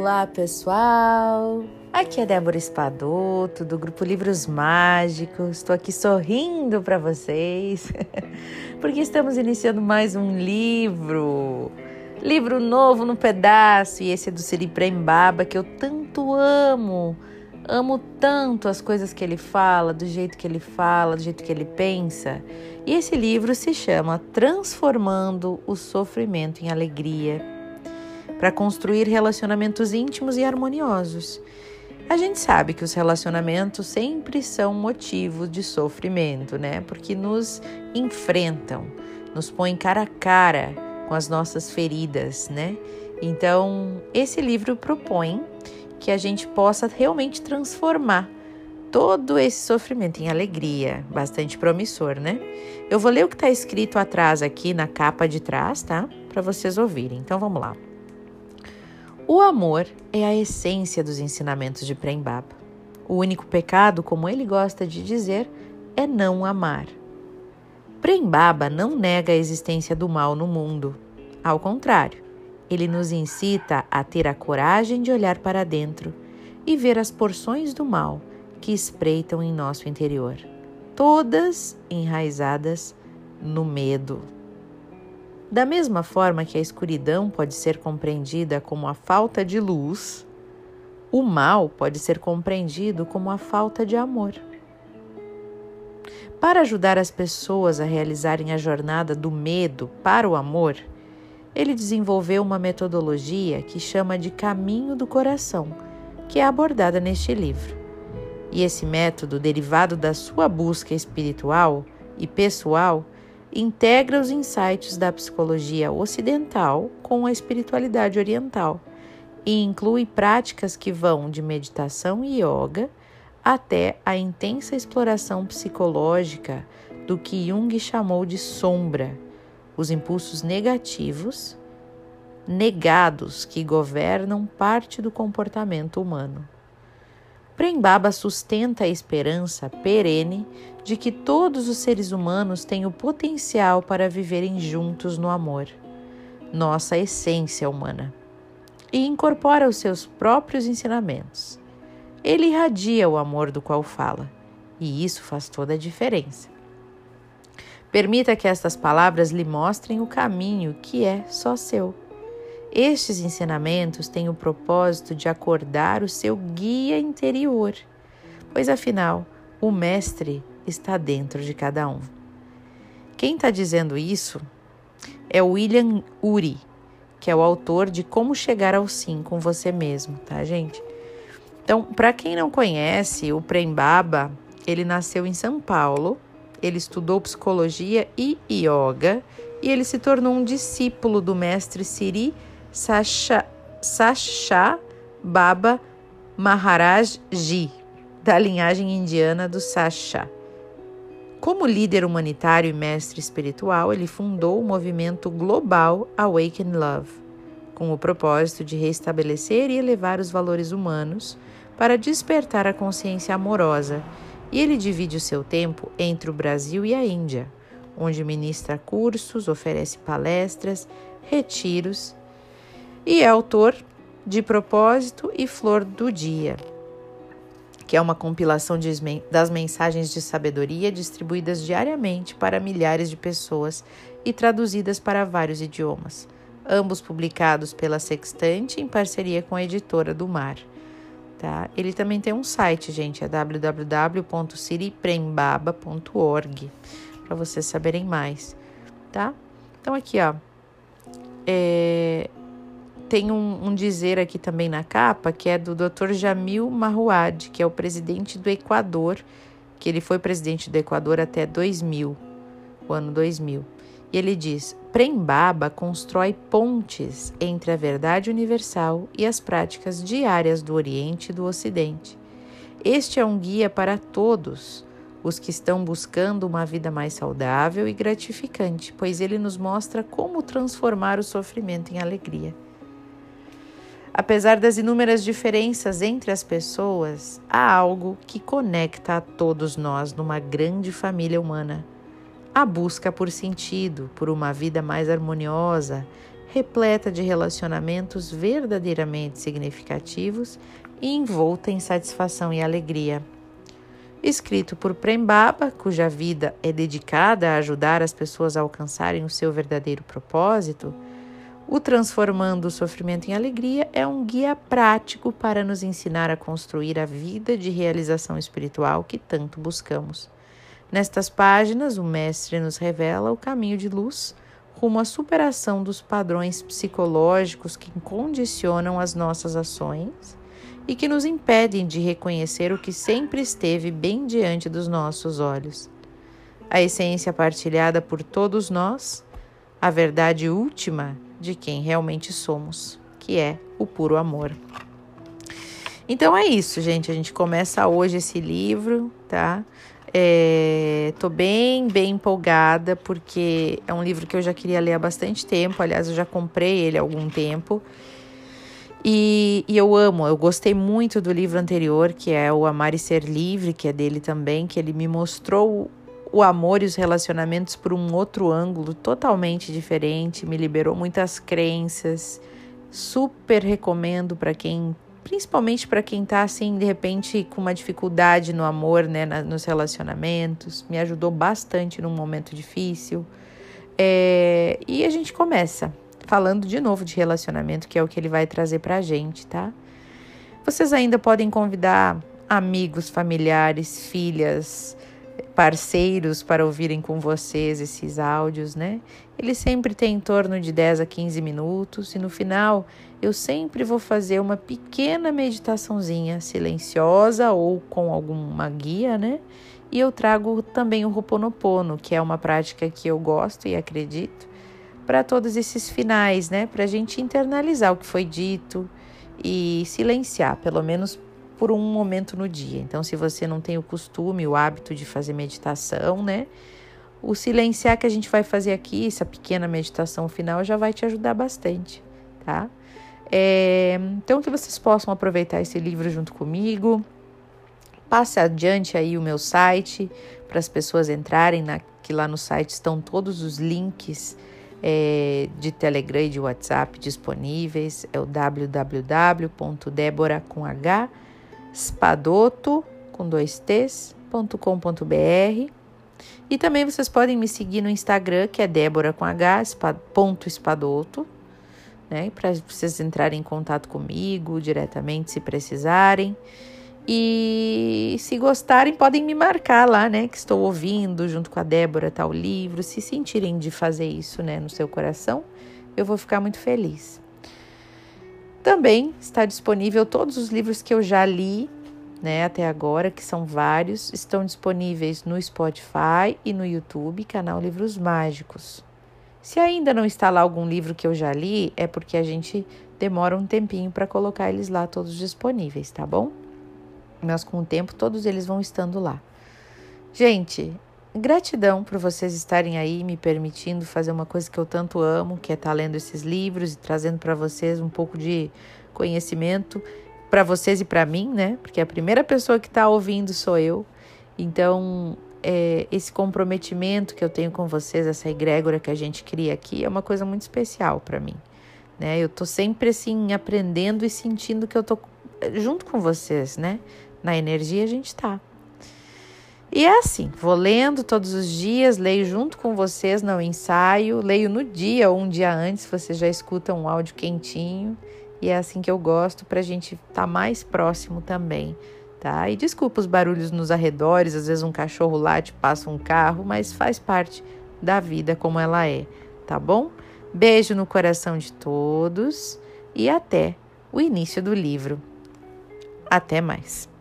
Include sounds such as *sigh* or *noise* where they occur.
Olá, pessoal! Aqui é Débora Espadoto, do grupo Livros Mágicos. Estou aqui sorrindo para vocês, *laughs* porque estamos iniciando mais um livro. Livro novo no pedaço, e esse é do Siri Prembaba, que eu tanto amo. Amo tanto as coisas que ele fala, do jeito que ele fala, do jeito que ele pensa. E esse livro se chama Transformando o Sofrimento em Alegria para construir relacionamentos íntimos e harmoniosos. A gente sabe que os relacionamentos sempre são motivo de sofrimento, né? Porque nos enfrentam, nos põem cara a cara com as nossas feridas, né? Então, esse livro propõe que a gente possa realmente transformar todo esse sofrimento em alegria, bastante promissor, né? Eu vou ler o que está escrito atrás aqui na capa de trás, tá? Para vocês ouvirem. Então vamos lá. O amor é a essência dos ensinamentos de Prembaba. O único pecado, como ele gosta de dizer, é não amar. Prembaba não nega a existência do mal no mundo. Ao contrário, ele nos incita a ter a coragem de olhar para dentro e ver as porções do mal que espreitam em nosso interior, todas enraizadas no medo. Da mesma forma que a escuridão pode ser compreendida como a falta de luz, o mal pode ser compreendido como a falta de amor. Para ajudar as pessoas a realizarem a jornada do medo para o amor, ele desenvolveu uma metodologia que chama de Caminho do Coração, que é abordada neste livro. E esse método, derivado da sua busca espiritual e pessoal, integra os insights da psicologia ocidental com a espiritualidade oriental e inclui práticas que vão de meditação e yoga até a intensa exploração psicológica do que Jung chamou de sombra, os impulsos negativos, negados que governam parte do comportamento humano. Prembaba sustenta a esperança perene de que todos os seres humanos têm o potencial para viverem juntos no amor, nossa essência humana, e incorpora os seus próprios ensinamentos. Ele irradia o amor do qual fala, e isso faz toda a diferença. Permita que estas palavras lhe mostrem o caminho que é só seu. Estes ensinamentos têm o propósito de acordar o seu guia interior, pois afinal, o Mestre está dentro de cada um. Quem está dizendo isso é William Uri, que é o autor de Como Chegar ao Sim com Você Mesmo, tá, gente? Então, para quem não conhece, o Prembaba, ele nasceu em São Paulo, ele estudou psicologia e yoga e ele se tornou um discípulo do mestre Siri Sasha, Baba Maharaj Ji, da linhagem indiana do Sasha. Como líder humanitário e mestre espiritual, ele fundou o movimento global Awaken Love, com o propósito de restabelecer e elevar os valores humanos para despertar a consciência amorosa, e ele divide o seu tempo entre o Brasil e a Índia, onde ministra cursos, oferece palestras, retiros e é autor de Propósito e Flor do Dia, que é uma compilação de, das mensagens de sabedoria distribuídas diariamente para milhares de pessoas e traduzidas para vários idiomas, ambos publicados pela Sextante em parceria com a editora do Mar. Tá? Ele também tem um site, gente, é www.siriprembaba.org, para vocês saberem mais, tá? Então aqui, ó, é, tem um, um, dizer aqui também na capa que é do Dr. Jamil Marrouad, que é o presidente do Equador, que ele foi presidente do Equador até 2000, o ano 2000. E ele diz: Prembaba constrói pontes entre a verdade universal e as práticas diárias do Oriente e do Ocidente. Este é um guia para todos os que estão buscando uma vida mais saudável e gratificante, pois ele nos mostra como transformar o sofrimento em alegria. Apesar das inúmeras diferenças entre as pessoas, há algo que conecta a todos nós numa grande família humana. A busca por sentido, por uma vida mais harmoniosa, repleta de relacionamentos verdadeiramente significativos e envolta em satisfação e alegria. Escrito por Prem Baba, cuja vida é dedicada a ajudar as pessoas a alcançarem o seu verdadeiro propósito, o Transformando o Sofrimento em Alegria é um guia prático para nos ensinar a construir a vida de realização espiritual que tanto buscamos. Nestas páginas, o Mestre nos revela o caminho de luz rumo à superação dos padrões psicológicos que condicionam as nossas ações e que nos impedem de reconhecer o que sempre esteve bem diante dos nossos olhos. A essência partilhada por todos nós, a verdade última de quem realmente somos, que é o puro amor. Então é isso, gente. A gente começa hoje esse livro, tá? É, tô bem, bem empolgada, porque é um livro que eu já queria ler há bastante tempo. Aliás, eu já comprei ele há algum tempo. E, e, eu amo, eu gostei muito do livro anterior, que é o Amar e Ser Livre, que é dele também, que ele me mostrou o amor e os relacionamentos por um outro ângulo totalmente diferente, me liberou muitas crenças. Super recomendo para quem, principalmente para quem está assim, de repente com uma dificuldade no amor, né, nos relacionamentos. Me ajudou bastante num momento difícil. É, e a gente começa falando de novo de relacionamento, que é o que ele vai trazer para a gente, tá? Vocês ainda podem convidar amigos, familiares, filhas, parceiros para ouvirem com vocês esses áudios, né? Ele sempre tem em torno de 10 a 15 minutos e no final eu sempre vou fazer uma pequena meditaçãozinha silenciosa ou com alguma guia, né? E eu trago também o Ho'oponopono, que é uma prática que eu gosto e acredito para todos esses finais, né? Para a gente internalizar o que foi dito e silenciar, pelo menos por um momento no dia. Então, se você não tem o costume, o hábito de fazer meditação, né? O silenciar que a gente vai fazer aqui, essa pequena meditação final, já vai te ajudar bastante, tá? É, então, que vocês possam aproveitar esse livro junto comigo. Passe adiante aí o meu site para as pessoas entrarem, na, que lá no site estão todos os links é, de Telegram e de WhatsApp disponíveis. É o www.debora com H spadoto com dois t's.com.br e também vocês podem me seguir no Instagram que é Débora com H ponto espadoto né para vocês entrarem em contato comigo diretamente se precisarem e se gostarem, podem me marcar lá, né? Que estou ouvindo junto com a Débora tal livro. Se sentirem de fazer isso, né, no seu coração, eu vou ficar muito feliz. Também está disponível todos os livros que eu já li, né, até agora, que são vários, estão disponíveis no Spotify e no YouTube, canal Livros Mágicos. Se ainda não está lá algum livro que eu já li, é porque a gente demora um tempinho para colocar eles lá todos disponíveis, tá bom? mas com o tempo todos eles vão estando lá. Gente, gratidão por vocês estarem aí me permitindo fazer uma coisa que eu tanto amo, que é estar tá lendo esses livros e trazendo para vocês um pouco de conhecimento para vocês e para mim, né? Porque a primeira pessoa que está ouvindo sou eu. Então, é, esse comprometimento que eu tenho com vocês, essa egrégora que a gente cria aqui, é uma coisa muito especial para mim. Né? Eu tô sempre assim aprendendo e sentindo que eu tô junto com vocês, né? Na energia a gente está. E é assim, vou lendo todos os dias, leio junto com vocês no ensaio, leio no dia ou um dia antes, vocês já escutam um áudio quentinho. E é assim que eu gosto para a gente estar tá mais próximo também, tá? E desculpa os barulhos nos arredores, às vezes um cachorro late, passa um carro, mas faz parte da vida como ela é, tá bom? Beijo no coração de todos e até o início do livro. Até mais!